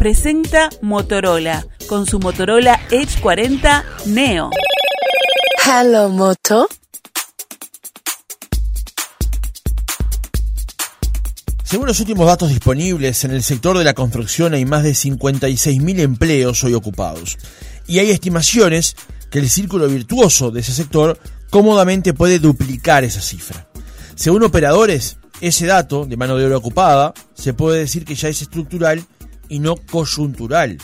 presenta Motorola con su Motorola Edge 40 Neo. Hello, Moto. Según los últimos datos disponibles, en el sector de la construcción hay más de 56.000 empleos hoy ocupados. Y hay estimaciones que el círculo virtuoso de ese sector cómodamente puede duplicar esa cifra. Según operadores, ese dato de mano de obra ocupada se puede decir que ya es estructural y no coyuntural.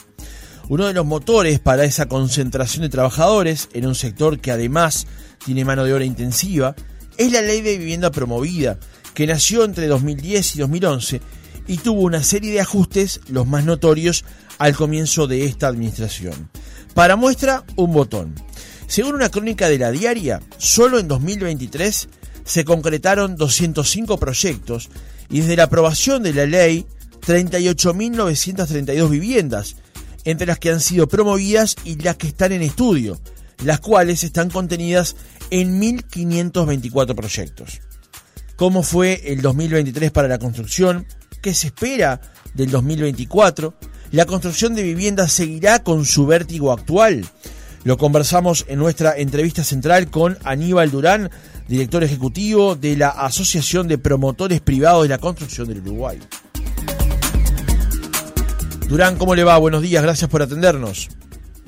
Uno de los motores para esa concentración de trabajadores en un sector que además tiene mano de obra intensiva es la ley de vivienda promovida, que nació entre 2010 y 2011 y tuvo una serie de ajustes, los más notorios, al comienzo de esta administración. Para muestra, un botón. Según una crónica de la diaria, solo en 2023 se concretaron 205 proyectos y desde la aprobación de la ley 38.932 viviendas, entre las que han sido promovidas y las que están en estudio, las cuales están contenidas en 1.524 proyectos. ¿Cómo fue el 2023 para la construcción? ¿Qué se espera del 2024? ¿La construcción de viviendas seguirá con su vértigo actual? Lo conversamos en nuestra entrevista central con Aníbal Durán, director ejecutivo de la Asociación de Promotores Privados de la Construcción del Uruguay. Durán, ¿cómo le va? Buenos días, gracias por atendernos.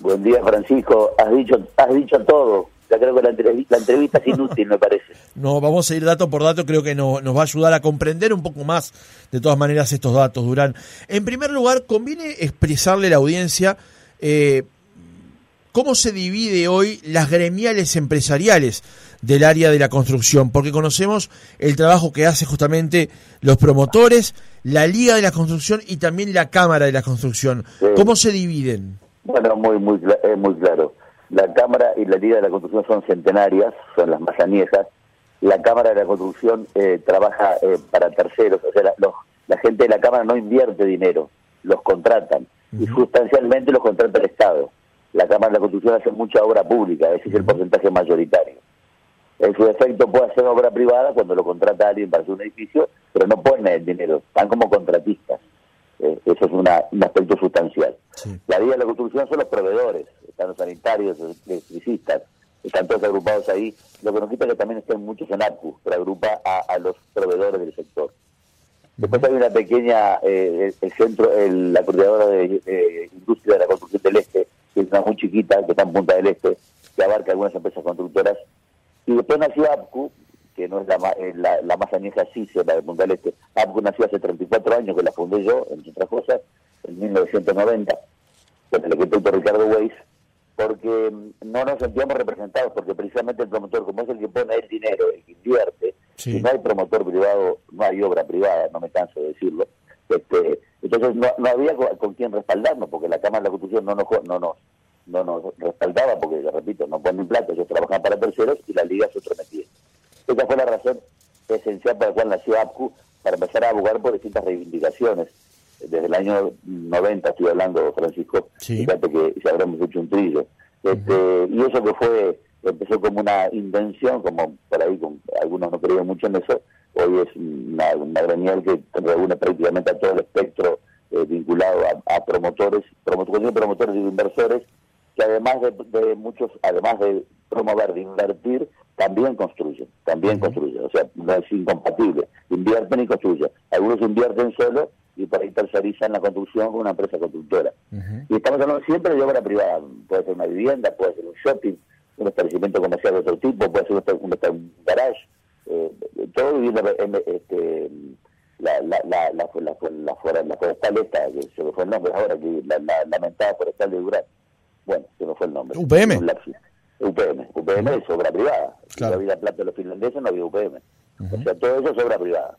Buen día, Francisco. Has dicho, has dicho todo. Ya creo que la entrevista, la entrevista es inútil, me parece. No, vamos a ir dato por dato, creo que nos va a ayudar a comprender un poco más, de todas maneras, estos datos, Durán. En primer lugar, conviene expresarle a la audiencia eh, cómo se divide hoy las gremiales empresariales del área de la construcción, porque conocemos el trabajo que hace justamente los promotores, la Liga de la Construcción y también la Cámara de la Construcción. ¿Cómo se dividen? Bueno, muy, muy, muy claro. La Cámara y la Liga de la Construcción son centenarias, son las más añejas. La Cámara de la Construcción eh, trabaja eh, para terceros, o sea, la, la gente de la Cámara no invierte dinero, los contratan y sustancialmente los contrata el Estado. La Cámara de la Construcción hace mucha obra pública, ese es el porcentaje mayoritario. En su efecto puede hacer obra privada cuando lo contrata alguien para hacer un edificio, pero no pone el dinero, están como contratistas. Eh, eso es una, un aspecto sustancial. La Liga de la construcción son los proveedores, están los sanitarios, los electricistas, están todos agrupados ahí. Lo que nos quita es que también estén muchos en APU, pero agrupa a, los proveedores del sector. Después hay una pequeña, eh, el, centro, la coordinadora de industria de la construcción del Este, que es una muy chiquita, que está en Punta del Este, que abarca algunas empresas constructoras. Y después nació APCU, que no es la, eh, la, la más añeja CICE, la de del Este. APCU nació hace 34 años, que la fundé yo, entre otras cosas, en 1990, con el arquitecto Ricardo Weiss, porque mm, no nos sentíamos representados, porque precisamente el promotor, como es el que pone el dinero, el que invierte, si no hay promotor privado, no hay obra privada, no me canso de decirlo. Este, entonces no, no había con, quién respaldarnos, porque la Cámara de la Constitución no nos, no nos, no nos respaldaba, porque, repito, no ponen plata, ellos trabajan para terceros y la Liga se prometía. Esa fue la razón esencial por la cual nació APCU, para empezar a abogar por distintas reivindicaciones. Desde el año 90 estoy hablando, Francisco, fíjate que ya habremos hecho un trillo. Este, Y eso que fue, empezó como una invención, como por ahí algunos no creían mucho en eso, hoy es una, una gremial que reúne prácticamente a todo el espectro eh, vinculado a, promotores, promotores, promotores y inversores, que además de, muchos, además de promover, de invertir, también construyen, también construyen, o sea, no es incompatible, invierten y construyen. Algunos invierten solo y por ahí tercerizan la construcción con una empresa constructora. Y estamos hablando siempre de obra privada, puede ser una vivienda, puede ser un shopping, un establecimiento comercial de otro tipo, puede ser un, un garage, eh, todo viviendo este, la, la, la, la, la, la, forestal esta, que se me fue el nombre ahora, que la, la lamentada forestal de Durán. Bueno, se me fue el nombre. UPM. UPM. UPM es obra privada. Si no había plata de los finlandeses, no había UPM. O sea, todo eso es obra privada.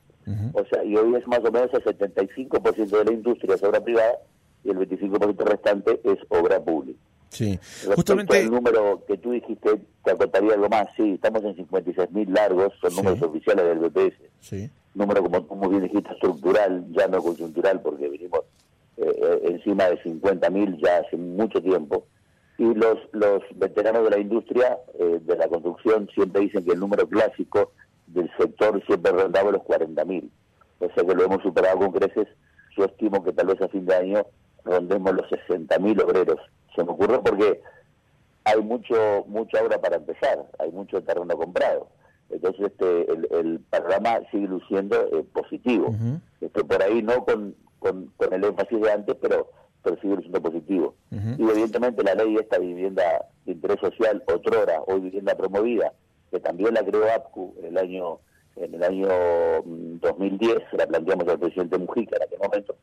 O sea, y hoy es más o menos el 75% de la industria es obra privada y el 25% restante es obra pública. Sí, justamente. El número que tú dijiste, te acotaría algo más. Sí, estamos en 56.000 largos, son números oficiales del BPS. Sí. Número, como tú muy bien dijiste, estructural, ya no coyuntural, porque vinimos eh, eh, encima de 50.000 ya hace mucho tiempo. Y los, los veteranos de la industria, eh, de la construcción, siempre dicen que el número clásico del sector siempre rondaba los 40.000. O sea que lo hemos superado con creces. Yo estimo que tal vez a fin de año rondemos los 60.000 obreros. Se me ocurrió porque hay mucho mucha obra para empezar, hay mucho terreno comprado. Entonces este el, el panorama sigue luciendo eh, positivo. este, por ahí no con, con, el énfasis de antes, pero, pero sigue luciendo positivo. Y evidentemente la ley de esta vivienda de interés social, otrora, hoy vivienda promovida, que también la creó APCU en el año en el año 2010, mm, la planteamos al presidente Mujica en aquel momento,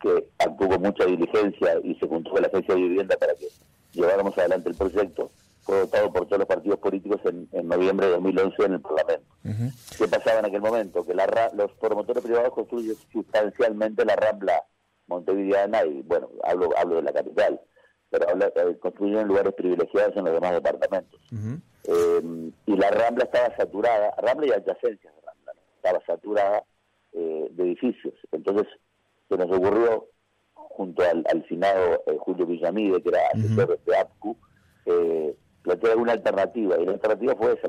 que actuó con mucha diligencia y se juntó con la agencia de vivienda para que lleváramos adelante el proyecto, fue votado por todos los partidos políticos en, noviembre de 2011 en el Parlamento. ¿Qué pasaba en aquel momento? Que la, los promotores privados construyen sustancialmente la Rambla montevideana y, bueno, hablo, hablo de la capital, pero eh, construyen en lugares privilegiados en los demás departamentos. Eh, y la Rambla estaba saturada, Rambla y adyacencias de Rambla, estaba saturada eh, de edificios. Entonces se nos ocurrió junto al, al finado eh, Julio Villamide, que era asesor de APCU, eh, plantear una alternativa. Y la alternativa fue esa,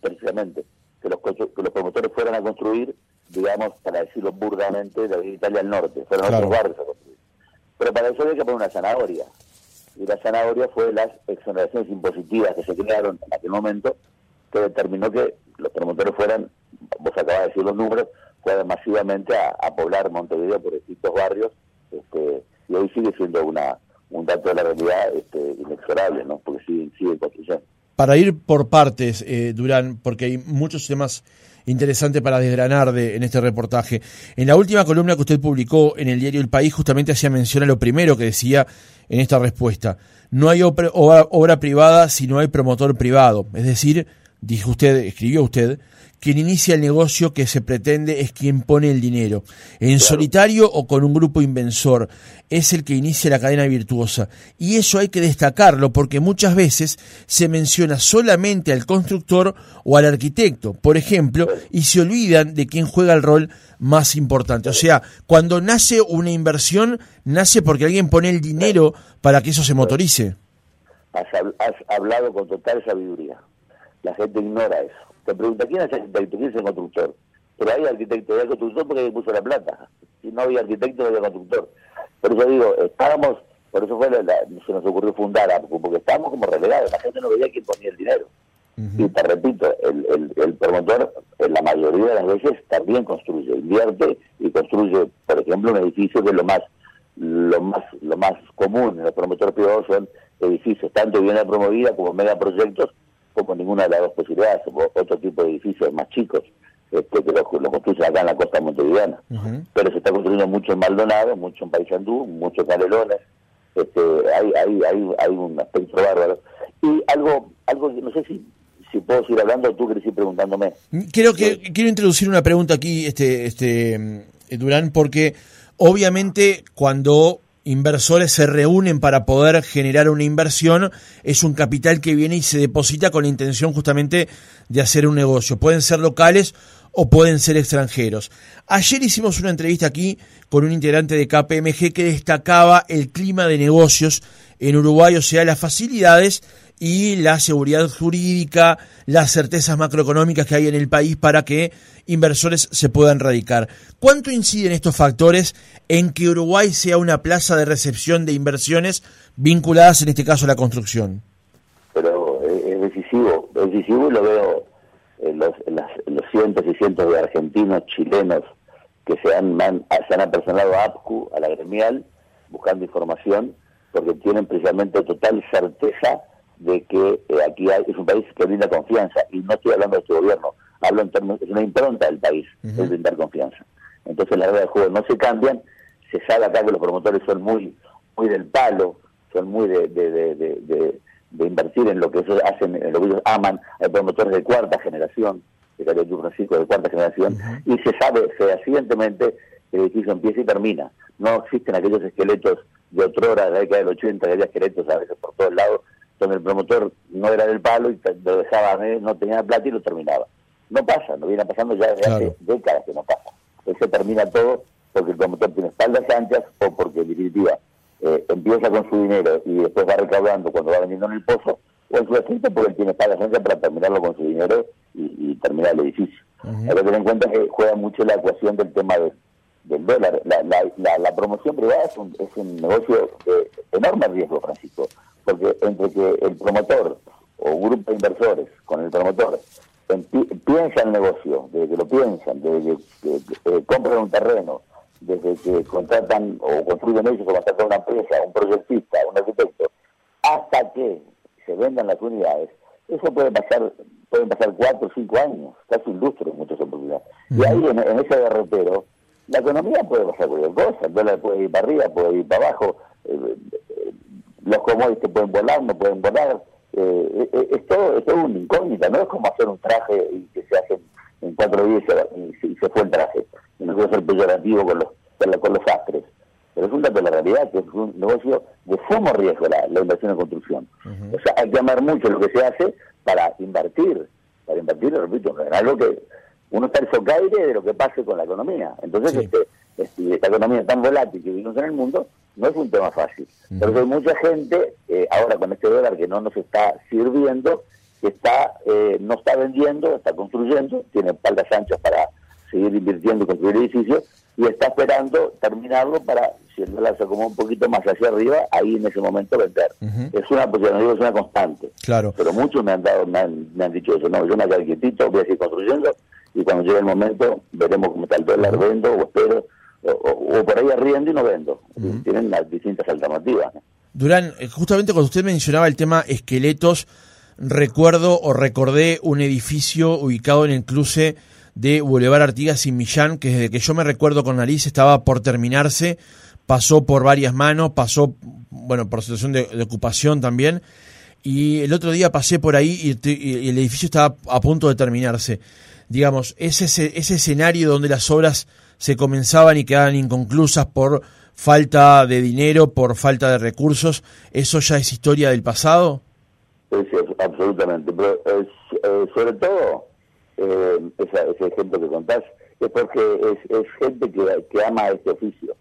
precisamente, que los, que los promotores fueran a construir, digamos, para decirlo burdamente, de Italia al norte, fueron otros barrios a construir. Pero para eso había que poner una zanahoria. Y la zanahoria fue las exoneraciones impositivas que se crearon en aquel momento, que determinó que los promotores fueran, vos acabas de decir los números, fueran masivamente a poblar Montevideo por distintos barrios este, y hoy sigue siendo una un dato de la realidad este, inexorable, ¿no? porque sigue, sigue construyendo. Para ir por partes, eh, Durán, porque hay muchos temas interesantes para desgranar de, en este reportaje. En la última columna que usted publicó en el diario El País, justamente hacía mención a lo primero que decía en esta respuesta. No hay obra, obra privada si no hay promotor privado. Es decir, dijo usted, escribió usted, quien inicia el negocio que se pretende es quien pone el dinero. En solitario o con un grupo inversor, es el que inicia la cadena virtuosa. Y eso hay que destacarlo porque muchas veces se menciona solamente al constructor o al arquitecto, por ejemplo, y se olvidan de quien juega el rol más importante. O sea, cuando nace una inversión, nace porque alguien pone el dinero para que eso se motorice. Has, has hablado con total sabiduría. La gente ignora eso te pregunta, ¿quién es el arquitecto? ¿Quién es el constructor? Pero hay arquitecto, hay constructor porque puso la plata. Si no había arquitecto, no había constructor. Por eso digo, estábamos, por eso fue se nos ocurrió fundar porque estábamos como relegados, la gente no veía quién ponía el dinero. Y te repito, el, el, el, promotor en la mayoría de las veces también construye, invierte y construye, por ejemplo, un edificio que es lo más lo más lo más común en los promotores privados son edificios tanto bien promovida como megaproyectos como ninguna de las dos posibilidades, otro tipo de edificios más chicos, este, que lo, construyen acá en la costa montevideana. Pero se está construyendo mucho en Maldonado, mucho en Paysandú, mucho en Canelones, este, hay, hay, hay, hay un aspecto bárbaro. Y algo, algo no sé si si puedo seguir hablando o tú querés ir preguntándome. Quiero, que, quiero introducir una pregunta aquí, este, este mm, Durán, porque obviamente cuando inversores se reúnen para poder generar una inversión, es un capital que viene y se deposita con la intención justamente de hacer un negocio. Pueden ser locales o pueden ser extranjeros. Ayer hicimos una entrevista aquí con un integrante de KPMG que destacaba el clima de negocios en Uruguay, o sea, las facilidades y la seguridad jurídica, las certezas macroeconómicas que hay en el país para que inversores se puedan radicar. ¿Cuánto inciden estos factores en que Uruguay sea una plaza de recepción de inversiones vinculadas en este caso a la construcción? Pero es decisivo, es decisivo y lo veo en los, los cientos y cientos de argentinos, chilenos que se han, se han apersonado a APCU, a la gremial, buscando información, porque tienen precisamente total certeza de que eh, aquí es un país que brinda confianza, y no estoy hablando de este gobierno, hablo en términos, es una impronta del país, es brindar confianza. Entonces las reglas de juego no se cambian, se sabe acá que los promotores son muy muy del palo, son muy de, de, de, de invertir en lo que ellos hacen, en lo que ellos aman, hay promotores de cuarta generación, de Calle Francisco de cuarta generación, y se sabe fehacientemente que el edificio empieza y termina. No existen aquellos esqueletos de otrora, de la década del 80, que había esqueletos a veces por todos lados, donde el promotor no era del palo y lo dejaba, no tenía plata y lo terminaba. No pasa, no viene pasando ya desde hace décadas que no pasa. Eso termina todo porque el promotor tiene espaldas anchas o porque en definitiva eh, empieza con su dinero y después va recaudando cuando va vendiendo en el pozo, o en su asiento porque él tiene espaldas anchas para terminarlo con su dinero y, terminar el edificio. Hay que tener en cuenta que juega mucho la ecuación del tema de, del dólar. La, la, la, promoción privada es un, es un negocio de enorme riesgo, Francisco, porque entre que el promotor o grupo de inversores con el promotor piensa el negocio, desde que lo piensan, desde que compran un terreno, desde que contratan o construyen ellos o contratan una empresa, un proyectista, un arquitecto, hasta que se vendan las unidades, eso puede pasar, pueden pasar cuatro o cinco años, casi un lustro en muchas oportunidades. Y ahí en, ese derrotero, la economía puede pasar cualquier cosa, el dólar puede ir para arriba, puede ir para abajo, eh, eh, los commodities pueden volar, no pueden volar, eh, es, todo, es todo una incógnita, no es como hacer un traje y que se hace en cuatro días y se, fue el traje, no quiero ser peyorativo con los, con los astres pero es un dato de la realidad que es un negocio de sumo riesgo la, inversión en construcción. O sea, hay que amar mucho lo que se hace para invertir, para invertir, repito, en algo que uno está el socaire de lo que pase con la economía. Entonces, este, este, esta economía tan volátil que vivimos en el mundo no es un tema fácil. Pero hay mucha gente, eh, ahora con este dólar que no nos está sirviendo, que está eh, no está vendiendo, está construyendo, tiene espaldas anchas para seguir invirtiendo y construir edificios, y está esperando terminarlo para, si el dólar se acomoda un poquito más hacia arriba, ahí en ese momento vender. Es una posición, es una constante. Claro. Pero muchos me han dado, me han, me han dicho eso, no, yo me quedo quietito, voy a seguir construyendo, y cuando llegue el momento, veremos cómo está el dólar, vendo o espero, o, por ahí arriendo y no vendo. Tienen las distintas alternativas. Durán, eh, justamente cuando usted mencionaba el tema esqueletos, recuerdo o recordé un edificio ubicado en el cruce de Boulevard Artigas y Millán, que desde que yo me recuerdo con nariz estaba por terminarse, pasó por varias manos, pasó, bueno, por situación de, ocupación también, y el otro día pasé por ahí y, el edificio estaba a punto de terminarse. Digamos, ese, ese escenario donde las obras se comenzaban y quedaban inconclusas por falta de dinero, por falta de recursos, ¿eso ya es historia del pasado? Sí, absolutamente, pero eh, sobre todo eh, ese ejemplo que contás, es porque es, gente que, ama este oficio.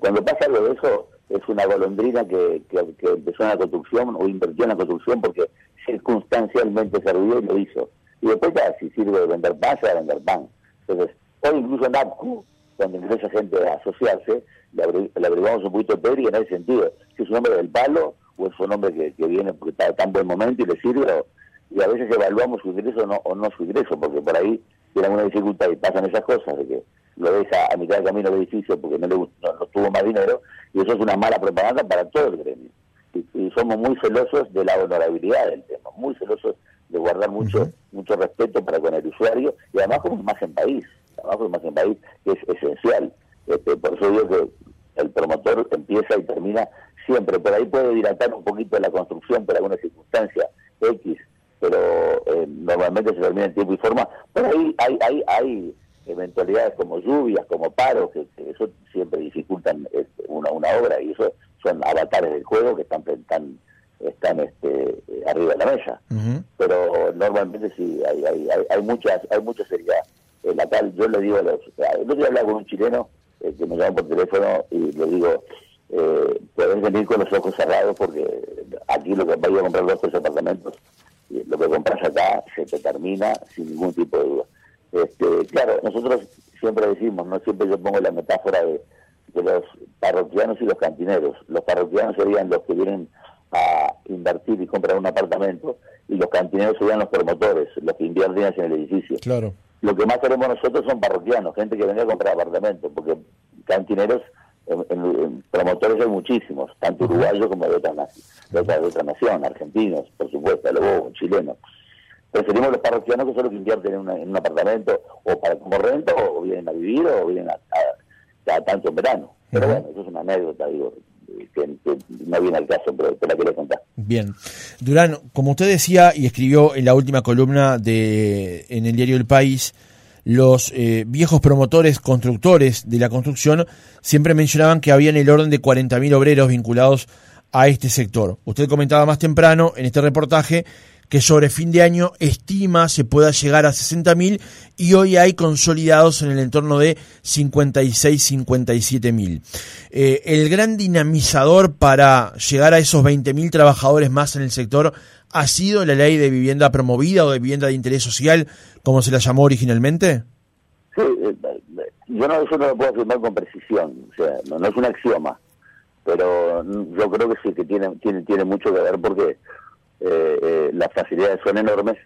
cuando pasa algo de eso, es una golondrina que, que, empezó en la construcción o invirtió en la construcción porque circunstancialmente se y lo hizo. Y después ya, si sirve de vender pan, se va a vender pan. Entonces, hoy incluso en APCU, cuando empieza gente a asociarse, le, le un poquito de teoría en ese sentido. Si es un hombre del palo o es un hombre que, que viene porque está en tan buen momento y le sirve, y a veces evaluamos su ingreso no, o no su ingreso, porque por ahí tiene alguna dificultad y pasan esas cosas de que lo deja a mitad del camino del edificio porque no, le, no, tuvo más dinero, y eso es una mala propaganda para todo el gremio. Y, somos muy celosos de la honorabilidad del tema, muy celosos de guardar mucho mucho respeto para con el usuario, y además como en país, como en país, que es esencial. Este, por eso digo que el promotor empieza y termina siempre, por ahí puede dilatar un poquito la construcción por alguna circunstancia X, pero eh, normalmente se termina en tiempo y forma. Pero ahí hay, hay, hay eventualidades como lluvias, como paros, que, eso siempre dificultan este, una, una obra y eso son avatares del juego que están están, están este, arriba de la mesa. Pero normalmente sí, hay, hay, hay, muchas hay mucha seriedad. En la tal, yo le digo a los... Yo voy a hablar con un chileno eh, que me llama por teléfono y le digo, eh, pueden venir con los ojos cerrados porque aquí lo que vaya a comprar los tres apartamentos lo que compras acá se te termina sin ningún tipo de duda. Este, claro, nosotros siempre decimos, no siempre yo pongo la metáfora de, los parroquianos y los cantineros. Los parroquianos serían los que vienen a invertir y comprar un apartamento y los cantineros serían los promotores, los que invierten en el edificio. Claro. Lo que más tenemos nosotros son parroquianos, gente que venga a comprar apartamentos, porque cantineros en, promotores hay muchísimos, tanto uruguayos como de otra, de otra, de otra nación, argentinos, por supuesto, luego chilenos. Preferimos los parroquianos que solo que invierten en, en, un apartamento o para como renta o vienen a vivir o vienen a, tanto en verano. Pero bueno, eso es una anécdota, digo, que, no viene al caso, pero te la contar. Bien. Durán, como usted decía y escribió en la última columna de en el diario El País, los eh, viejos promotores constructores de la construcción siempre mencionaban que había en el orden de 40.000 obreros vinculados a este sector. Usted comentaba más temprano en este reportaje que sobre fin de año estima se pueda llegar a 60.000 y hoy hay consolidados en el entorno de 56-57.000. Eh, el gran dinamizador para llegar a esos 20.000 trabajadores más en el sector ha sido la ley de vivienda promovida o de vivienda de interés social, como se la llamó originalmente? Sí, eh, yo no, eso no lo puedo afirmar con precisión, o sea, no, es un axioma, pero yo creo que sí, que tiene, tiene, tiene mucho que ver porque las facilidades son enormes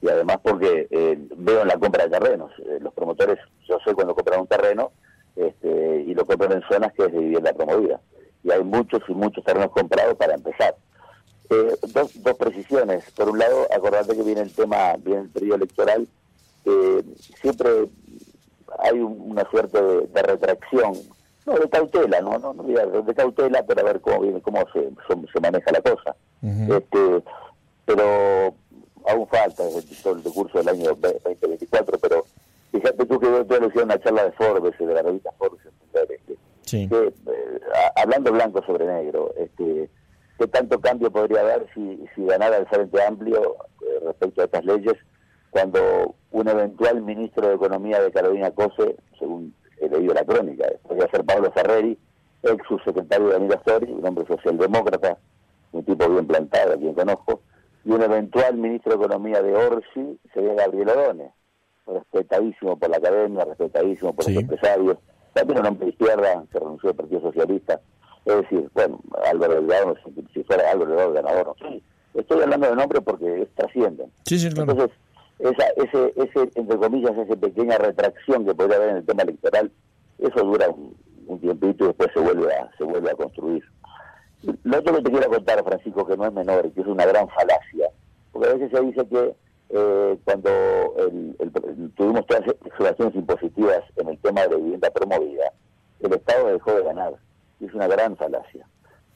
y además porque veo en la compra de terrenos, los promotores, yo sé cuando compran un terreno este, y lo compran en zonas que es de vivienda promovida, y hay muchos y muchos terrenos comprados para empezar. Eh, dos, dos precisiones. Por un lado, acordate que viene el tema, viene el periodo electoral, eh, siempre hay una suerte de, retracción, no de cautela, no, no, no de cautela, pero a ver cómo viene, cómo se, se maneja la cosa. este Pero aún falta todo el curso del año 2024, pero fíjate tú que yo te decía una charla de Forbes, de la revista Forbes, que, eh, hablando blanco sobre negro, este qué tanto cambio podría haber si, si ganara el Frente Amplio eh, respecto a estas leyes cuando un eventual ministro de Economía de Carolina Cose, según he leído la crónica, podría ser Pablo Ferreri, ex subsecretario de Anita Story, un hombre socialdemócrata, un tipo bien plantado, a quien conozco, y un eventual ministro de Economía de Orsi sería Gabriel Odone, respetadísimo por la academia, respetadísimo por los empresarios, también un hombre de izquierda que renunció al Partido Socialista, es decir, bueno, Álvaro Delgado, si fuera Álvaro Delgado ganador, sí, estoy hablando de nombre porque trascienden. Sí, sí, Entonces, esa, ese, ese, entre comillas, esa pequeña retracción que podría haber en el tema electoral, eso dura un, tiempito y después se vuelve a, se vuelve a construir. Lo otro que te quiero contar, Francisco, que no es menor, que es una gran falacia, porque a veces se dice que eh, cuando tuvimos todas las exoneraciones impositivas en el tema de vivienda promovida, el Estado dejó de ganar es una gran falacia.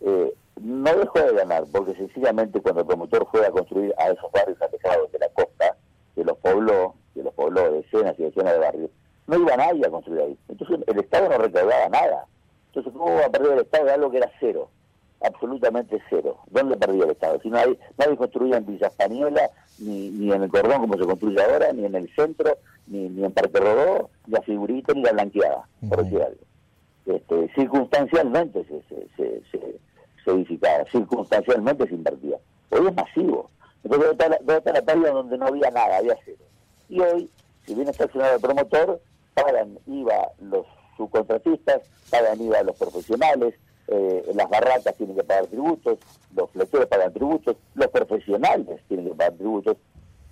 Eh, no dejó de ganar, porque sencillamente cuando el promotor fue a construir a esos barrios alejados de la costa, que los pobló, que los pobló decenas y decenas de barrios, no iba nadie a construir ahí. Entonces el Estado no recaudaba nada. Entonces, ¿cómo va a perder el Estado de algo que era cero? Absolutamente cero. ¿Dónde perdió el Estado? Si no hay, nadie construía en Villa Española, ni, ni en el Cordón como se construye ahora, ni en el centro, ni, ni en Parque Rodó, ni a Figurito, ni la Blanqueada, por decir algo este, circunstancialmente se, se, se, se, edificaba, circunstancialmente se invertía. Hoy es masivo. Entonces, ¿dónde está, la, la donde no había nada, había cero? Y hoy, si viene estacionado el promotor, pagan IVA los subcontratistas, pagan IVA los profesionales, eh, las barracas tienen que pagar tributos, los flecheros pagan tributos, los profesionales tienen que pagar tributos,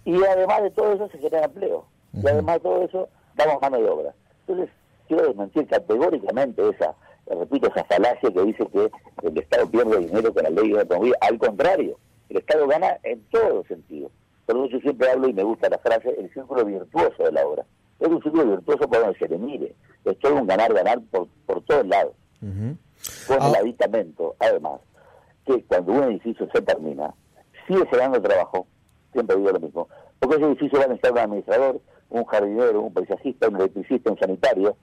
y además de todo eso se genera empleo. Y además de todo eso, damos mano de obra. Entonces, quiero desmentir categóricamente esa, repito, esa falacia que dice que el Estado pierde dinero con la ley de autonomía. Al contrario, el Estado gana en todos sentidos. Por eso yo siempre hablo y me gusta la frase, el círculo virtuoso de la obra. Es un círculo virtuoso por donde se le mire. Es todo un ganar-ganar por, por todos lados. Con el aditamento, además, que cuando un edificio se termina, sigue generando trabajo, siempre digo lo mismo, porque ese edificio va a necesitar un administrador, un jardinero, un paisajista, un electricista, un sanitario,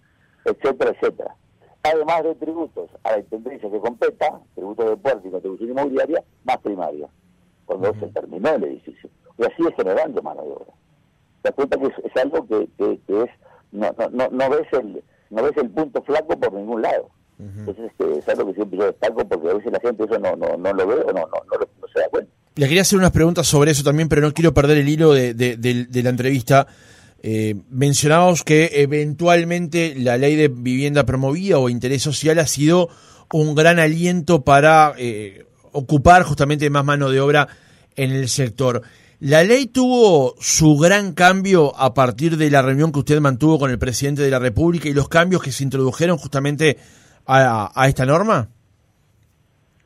etcétera, etcétera. Además de tributos a la intendencia que competa, tributos de puerto y contribución inmobiliaria, más primaria, cuando se terminó el edificio. Y así es generando mano de obra. Te das cuenta que es, algo que, que, es, no, no, no, ves el, no ves el punto flaco por ningún lado. Entonces este, es algo que siempre yo destaco porque a veces la gente eso no, no, no lo ve o no, no, no, se da cuenta. Le quería hacer unas preguntas sobre eso también, pero no quiero perder el hilo de, de, de la entrevista. Eh, mencionábamos que eventualmente la ley de vivienda promovida o interés social ha sido un gran aliento para eh, ocupar justamente más mano de obra en el sector. ¿La ley tuvo su gran cambio a partir de la reunión que usted mantuvo con el presidente de la República y los cambios que se introdujeron justamente a, esta norma?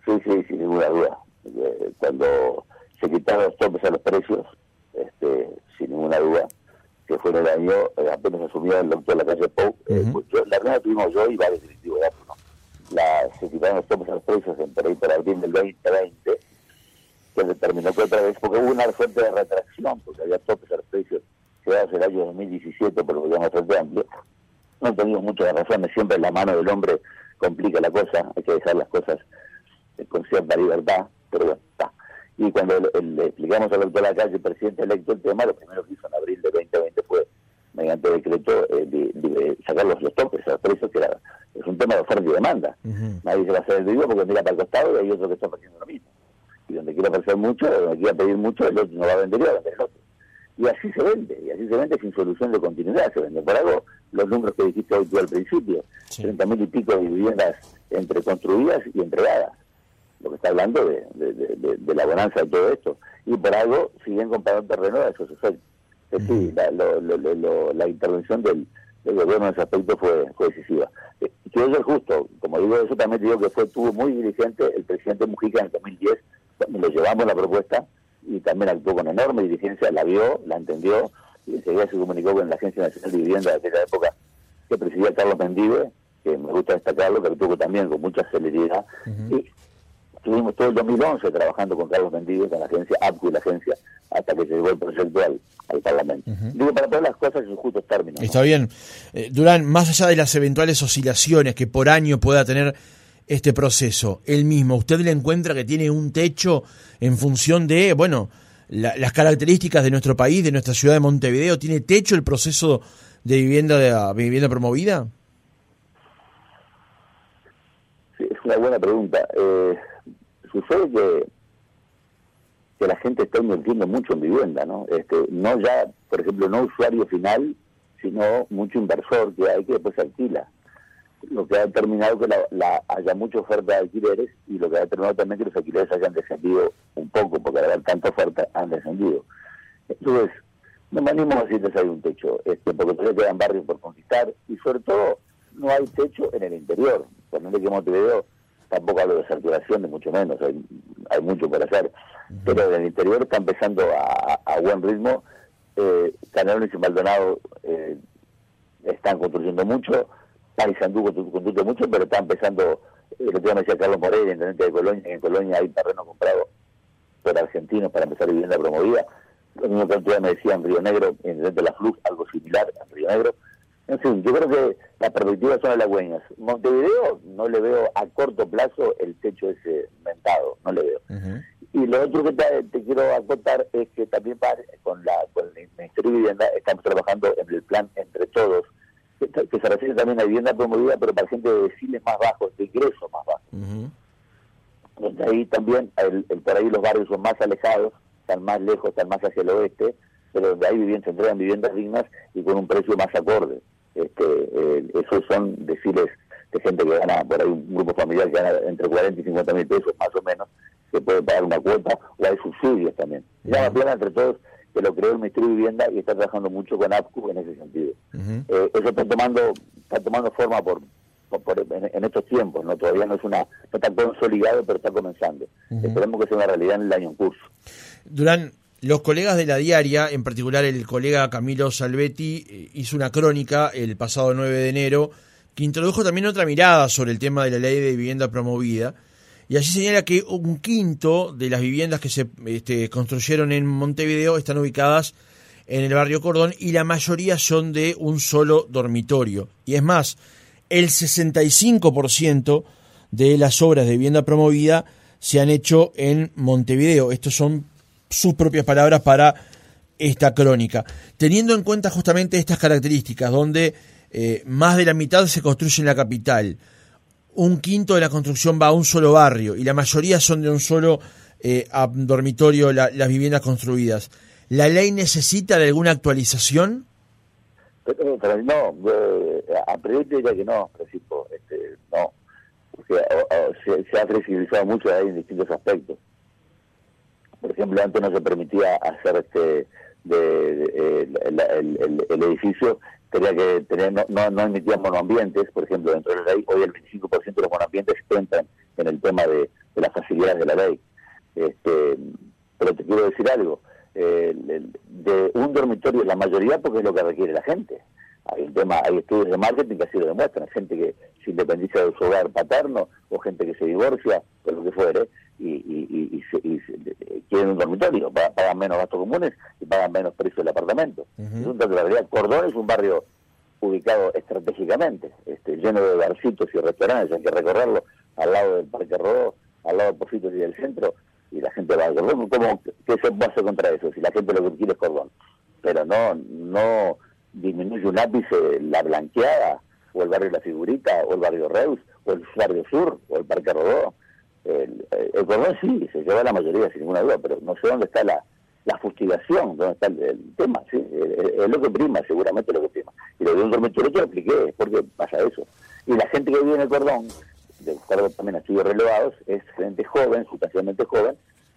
Sí, sí, sin ninguna duda. Eh, cuando se quitaron los topes a los precios, este, sin ninguna duda, que fue en el año, eh, apenas asumió el doctor de la calle Pou. Eh, la reunión tuvimos yo y varios directivos de ¿no? la, Se quitaron los topes a los precios en por ahí por abril del 2020, que determinó que otra vez, porque hubo una fuente de retracción, porque había topes a los precios creados en el año 2017 por lo que llamamos Frente Amplio. No teníamos muchas razones, siempre la mano del hombre complica la cosa, hay que dejar las cosas eh, con cierta libertad, pero bueno, está. Y cuando le, explicamos al doctor Lacalle, presidente electo, el tema, lo primero que hizo en abril de 2020 fue, mediante decreto, eh, sacar los, topes a los precios, que era, es un tema de oferta y demanda. Nadie se va a hacer el vivo porque mira para el costado y hay otro que está haciendo lo mismo. Y donde quiera ofrecer mucho, donde quiera pedir mucho, el otro no va a vender y va a vender el otro. Y así se vende, y así se vende sin solución de continuidad, se vende. Por algo, los números que dijiste hoy tú al principio, Sí. 30.000 y pico de viviendas entre construidas y entregadas, lo que está hablando de, de, de- de- de la bonanza de todo esto. Y por algo siguen comprando terreno a esos efectos. Que sí, la, lo- lo- lo- lo- la intervención del, del gobierno en ese aspecto fue, fue decisiva. Eh, quiero ser justo, como digo eso, también digo que fue estuvo muy diligente el presidente Mujica en el 2010, cuando le llevamos la propuesta y también actuó con enorme diligencia, la vio, la entendió y enseguida se comunicó con la Agencia Nacional de Vivienda de aquella época que presidía Carlos Mendive, que me gusta destacarlo, que actuó también con mucha celeridad. Y estuvimos todo el 2011 trabajando con Carlos Mendive, con la agencia APCU y la agencia, hasta que llegó el proyecto al, al Parlamento. Digo, para todas las cosas en sus justos términos. ¿no? Está bien. Eh, Durán, más allá de las eventuales oscilaciones que por año pueda tener este proceso, él mismo, ¿usted le encuentra que tiene un techo en función de, bueno, la- las características de nuestro país, de nuestra ciudad de Montevideo? ¿Tiene techo el proceso de vivienda, de, vivienda promovida? Sí, es una buena pregunta. Eh, sucede que, que la gente está invirtiendo mucho en vivienda, ¿no? Este, no ya, por ejemplo, no usuario final, sino mucho inversor que hay que después alquila. Lo que ha determinado que la, la- haya mucha oferta de alquileres y lo que ha determinado también que los alquileres hayan descendido un poco, porque al haber tanta oferta han descendido. Entonces, no me animo a decir que hay un techo, este, porque todavía quedan barrios por conquistar y sobre todo no hay techo en el interior. Cuando que Montevideo tampoco hablo de saturación, de mucho menos, hay, hay mucho por hacer, pero en el interior está empezando a, a buen ritmo. Eh, Canelones y Maldonado eh, están construyendo mucho, Paysandú constru- construye mucho, pero está empezando, eh, el otro día me decía Carlos Moreira, intendente de Colonia, que en Colonia hay terreno comprado por argentinos para empezar vivienda promovida. Lo mismo que otro día me decía en Río Negro, intendente de la Flux, algo similar en Río Negro. En fin, yo creo que las perspectivas son halagüeñas. Montevideo no le veo a corto plazo el techo ese mentado, no le veo. Y lo otro que te, te quiero acotar es que también para- con, la, con el Ministerio de Vivienda estamos trabajando en el plan Entre Todos, que, que se refiere también a vivienda promovida, pero para gente de deciles más bajos, de ingresos más bajos. Donde ahí también, el, el- por ahí los barrios son más alejados, están más lejos, están más hacia el oeste, pero donde hay viviendas, se entregan viviendas dignas y con un precio más acorde. Este, eh, esos son deciles de gente que gana, por ahí un grupo familiar que gana entre 40 y 50 mil pesos más o menos, que puede pagar una cuota, o hay subsidios también. Ya la plana entre todos, que lo creó el Ministerio de Vivienda y está trabajando mucho con APCU en ese sentido. Eh, eso está tomando está tomando forma por, por- por- en, en estos tiempos, no todavía no es una no está consolidado, pero está comenzando. Esperemos que sea una realidad en el año en curso. Durán, los colegas de la diaria, en particular el colega Camilo Salvetti, eh, hizo una crónica el pasado 9 de enero que introdujo también otra mirada sobre el tema de la ley de vivienda promovida. Y allí señala que un quinto de las viviendas que se este, construyeron en Montevideo están ubicadas en el barrio Cordón y la mayoría son de un solo dormitorio. Y es más, el 65% de las obras de vivienda promovida se han hecho en Montevideo. Estos son sus propias palabras para esta crónica. Teniendo en cuenta justamente estas características, donde eh, más de la mitad se construye en la capital, un quinto de la construcción va a un solo barrio y la mayoría son de un solo eh, dormitorio la- las viviendas construidas. ¿La ley necesita de alguna actualización? Pero, pero no, eh, a priori diría que no, Francisco, este, no. O- o, se, se ha flexibilizado mucho ahí en distintos aspectos. Por ejemplo, antes no se permitía hacer este de, de- el- el- el edificio, tenía que tener, no, no, no emitían monoambientes, por ejemplo, dentro de la ley, hoy el 25% de los monoambientes entran en el tema de, de las facilidades de la ley. Este, pero te quiero decir algo, de un dormitorio, la mayoría porque es lo que requiere la gente. Hay un tema, hay estudios de marketing que así lo demuestran, gente que se independiza de su hogar paterno o gente que se divorcia, o lo que fuere, y, y, y, y se- y se- quieren un dormitorio, pa- pagan menos gastos comunes y pagan menos precio del apartamento. De la realidad. Cordón es un barrio ubicado estratégicamente, este, lleno de barcitos y restaurantes, hay que recorrerlo al lado del Parque Rodó, al lado de Positos y del centro, y la gente va a Cordón. ¿Cómo, ¿Qué se hacer contra eso? Si la gente lo que quiere es Cordón. Pero no, no disminuye un ápice la blanqueada, o el barrio La Figurita, o el barrio Reus, o el barrio Sur, o el Parque Rodó. El, Cordón sí, se lleva la mayoría, sin ninguna duda, pero no sé dónde está la, la fustigación, donde está el, tema, ¿sí? es lo que prima, seguramente lo que prima. Y lo de un dormitorio te lo expliqué, ¿por qué pasa eso? Y la gente que vive en el cordón, de acuerdo también estudios relevados, es gente joven, sustancialmente joven,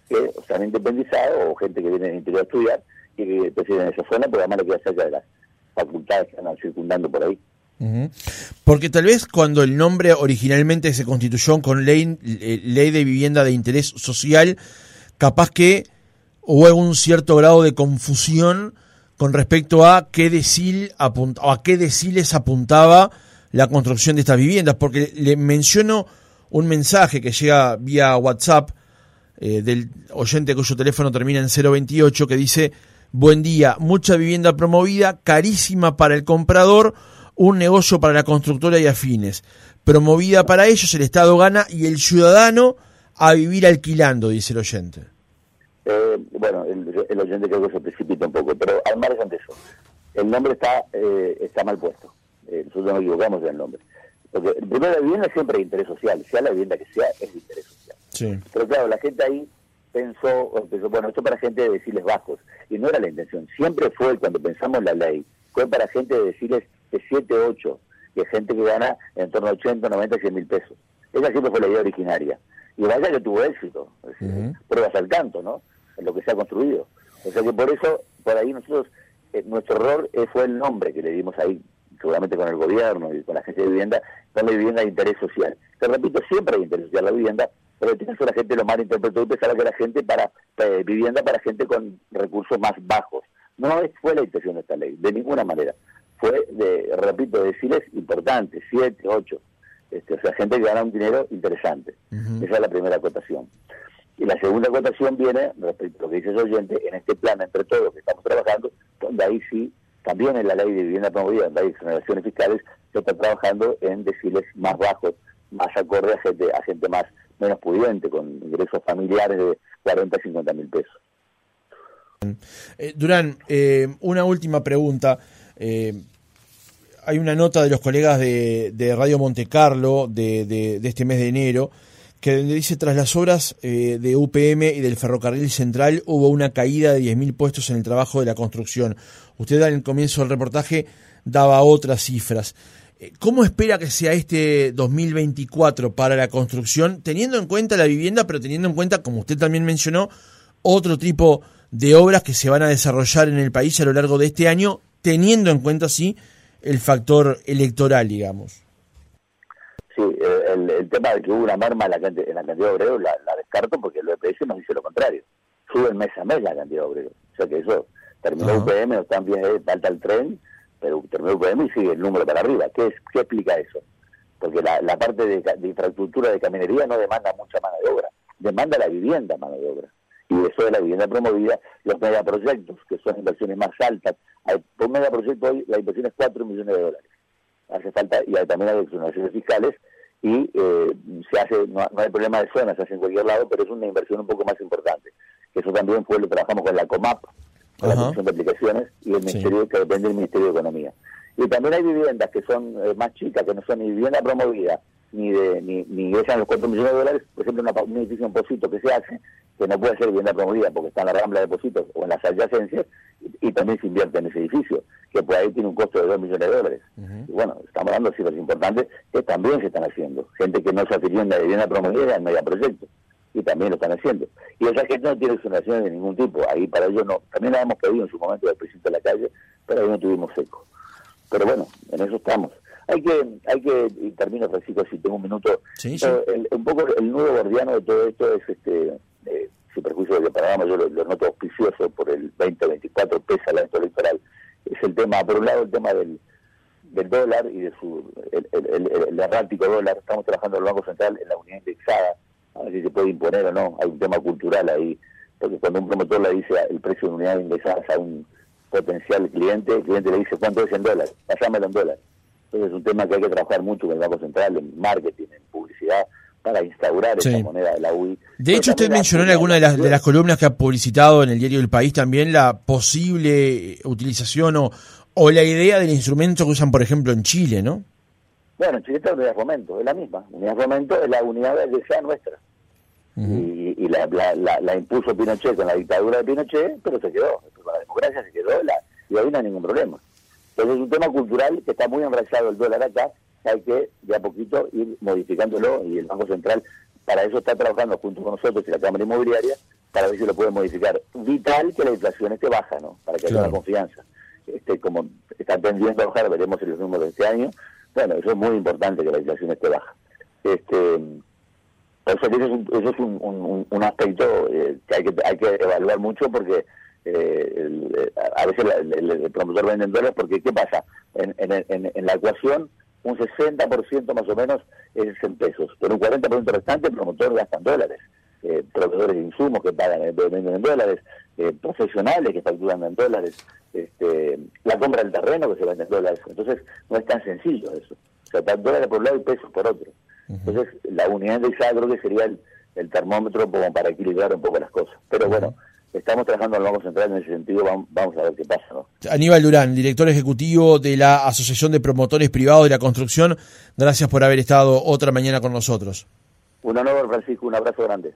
que se han independizado, o gente que viene del interior a estudiar, y que presiden en esa zona, pero además le queda cerca de las facultades que andan circundando por ahí. Porque tal vez cuando el nombre originalmente se constituyó con ley, eh, ley de vivienda de interés social, capaz que hubo un cierto grado de confusión con respecto a qué decil a qué deciles apuntaba la construcción de estas viviendas, porque le menciono un mensaje que llega vía WhatsApp eh, del oyente cuyo teléfono termina en 028 que dice, buen día, mucha vivienda promovida, carísima para el comprador, un negocio para la constructora y afines. Promovida para ellos, el Estado gana y el ciudadano a vivir alquilando, dice el oyente. Eh, bueno, el, oyente creo que se precipita un poco, pero al margen de eso, el nombre está, eh, está mal puesto. Eh, nosotros nos equivocamos en el nombre. Porque primero la vivienda siempre es de interés social, sea la vivienda que sea, es de interés social. Sí. Pero claro, la gente ahí pensó, pensó, bueno, esto para gente de deciles bajos, y no era la intención. Siempre fue, cuando pensamos la ley, fue para gente de deciles de 7, 8, que gente que gana en torno a 80, 90, 100 mil pesos. Esa siempre fue la idea originaria. Y vaya que tuvo éxito, pruebas al canto, ¿no? En lo que se ha construido. O sea que por eso, por ahí nosotros, eh, nuestro error eh, fue el nombre que le dimos ahí, seguramente con el gobierno y con la agencia de vivienda, con la vivienda de interés social. Te repito, siempre hay interés social la vivienda, pero en este caso la gente lo malinterpretó y pensaba que la gente para eh, vivienda para gente con recursos más bajos. No fue la intención de esta ley, de ninguna manera fue, de, repito, decirles importantes, siete, ocho. Este, o sea, gente que gana un dinero interesante. Esa es la primera acotación. Y la segunda acotación viene, respecto a lo que dice el oyente, en este plan entre todos que estamos trabajando, donde ahí sí, también en la ley de vivienda promovida, donde hay exoneraciones fiscales, se está trabajando en deciles más bajos, más acorde a gente, a gente más menos pudiente, con ingresos familiares de 40 50 mil pesos. Eh, Durán, eh, una última pregunta. Eh, hay una nota de los colegas de, Radio Monte Carlo de, este mes de enero que dice tras las obras eh, de UPM y del ferrocarril central hubo una caída de 10.000 puestos en el trabajo de la construcción. Usted el comienzo del reportaje daba otras cifras. Eh, ¿Cómo espera que sea este 2024 para la construcción, teniendo en cuenta la vivienda, pero teniendo en cuenta, como usted también mencionó, otro tipo de obras que se van a desarrollar en el país a lo largo de este año teniendo en cuenta, sí, el factor electoral, digamos. Sí, el, tema de que hubo una merma en la, cantidad, en la cantidad de obreros la, descarto porque el EPS nos dice lo contrario. Sube mes a mes la cantidad de obreros. O sea que eso, terminó UPM, no están bien, falta el tren, pero terminó UPM y sigue el número para arriba. ¿Qué, qué explica eso? Porque la, la parte de, de infraestructura de caminería no demanda mucha mano de obra, demanda la vivienda mano de obra y eso de la vivienda promovida, los megaproyectos, que son inversiones más altas. Hay, por megaproyecto hoy la inversión es 4 millones de dólares. Hace falta, y hay, también hay exoneraciones fiscales, y eh, se hace, no, hay problema de zona, se hace en cualquier lado, pero es una inversión un poco más importante. Eso también fue, lo trabajamos con la COMAP, con la Comisión de Aplicaciones, y el Ministerio, que depende del Ministerio de Economía. Y también hay viviendas que son eh, más chicas, que no son ni vivienda promovida, ni de ni, ni los 4 millones de dólares, por ejemplo, una, un edificio en Posito que se hace, que no puede ser vivienda promovida porque está en la rambla de Positos o en las adyacencias, y, también se invierte en ese edificio, que por ahí tiene un costo de 2 millones de dólares. Y bueno, estamos hablando de cifras importantes que también se están haciendo. Gente que no se afilió de vivienda promovida en megaproyecto, y también lo están haciendo. Y esa gente no tiene exoneraciones de ningún tipo, ahí para ellos no. También la hemos pedido en su momento del presidente de la calle, pero ahí no tuvimos eco. Pero bueno, en eso estamos. Hay que, hay que, y termino Francisco, si tengo un minuto, un poco el nudo gordiano de todo esto es este eh, sin perjuicio de que Panamá yo lo, noto auspicioso por el 2024, pesa la electoral, es el tema, por un lado el tema del, del dólar y de su el, el, errático dólar, estamos trabajando en el Banco Central en la unidad indexada, a ver si se puede imponer o no, hay un tema cultural ahí, porque cuando un promotor le dice el precio de unidad indexada a un potencial cliente, el cliente le dice cuánto es en dólares, pasámelo en dólares. Entonces es un tema que hay que trabajar mucho con el Banco Central, en marketing, en publicidad, para instaurar esa moneda de la UI. De hecho, usted mencionó en alguna de las, de las columnas que ha publicitado en el diario El País también la posible utilización o, o la idea del instrumento que usan, por ejemplo, en Chile, ¿no? Bueno, en Chile está la unidad de fomento, es la misma. Unidad de fomento es la unidad de sea nuestra. y, y, la, la, la, impuso Pinochet con la dictadura de Pinochet, pero se quedó, con la democracia se quedó la, y ahí no hay ningún problema. Entonces es un tema cultural que está muy enraizado el dólar acá, hay que de a poquito ir modificándolo y el Banco Central para eso está trabajando junto con nosotros y la Cámara Inmobiliaria para ver si lo puede modificar. Vital que la inflación esté baja, ¿no? Para que haya una confianza. Este, como está tendiendo a bajar, veremos en los números de este año. Bueno, eso es muy importante que la inflación esté baja. Este, eso es un, eso es un, un, aspecto eh, que, hay que hay que evaluar mucho porque eh, a veces el, promotor vende en dólares porque ¿qué pasa? En, en, en la ecuación un 60% más o menos es en pesos, pero un 40% restante el promotor gasta en dólares. Eh, proveedores de insumos que pagan en dólares, eh, profesionales que facturan en dólares, este, la compra del terreno que se vende en dólares. Entonces, no es tan sencillo eso. O sea, dólares por un lado y pesos por otro. Entonces, la unidad de creo que sería el, el termómetro como para equilibrar un poco las cosas. Pero bueno, estamos trabajando en el Banco Central en ese sentido, vamos, a ver qué pasa. Aníbal Durán, director ejecutivo de la Asociación de Promotores Privados de la Construcción, gracias por haber estado otra mañana con nosotros. Un honor, Francisco, un abrazo grande.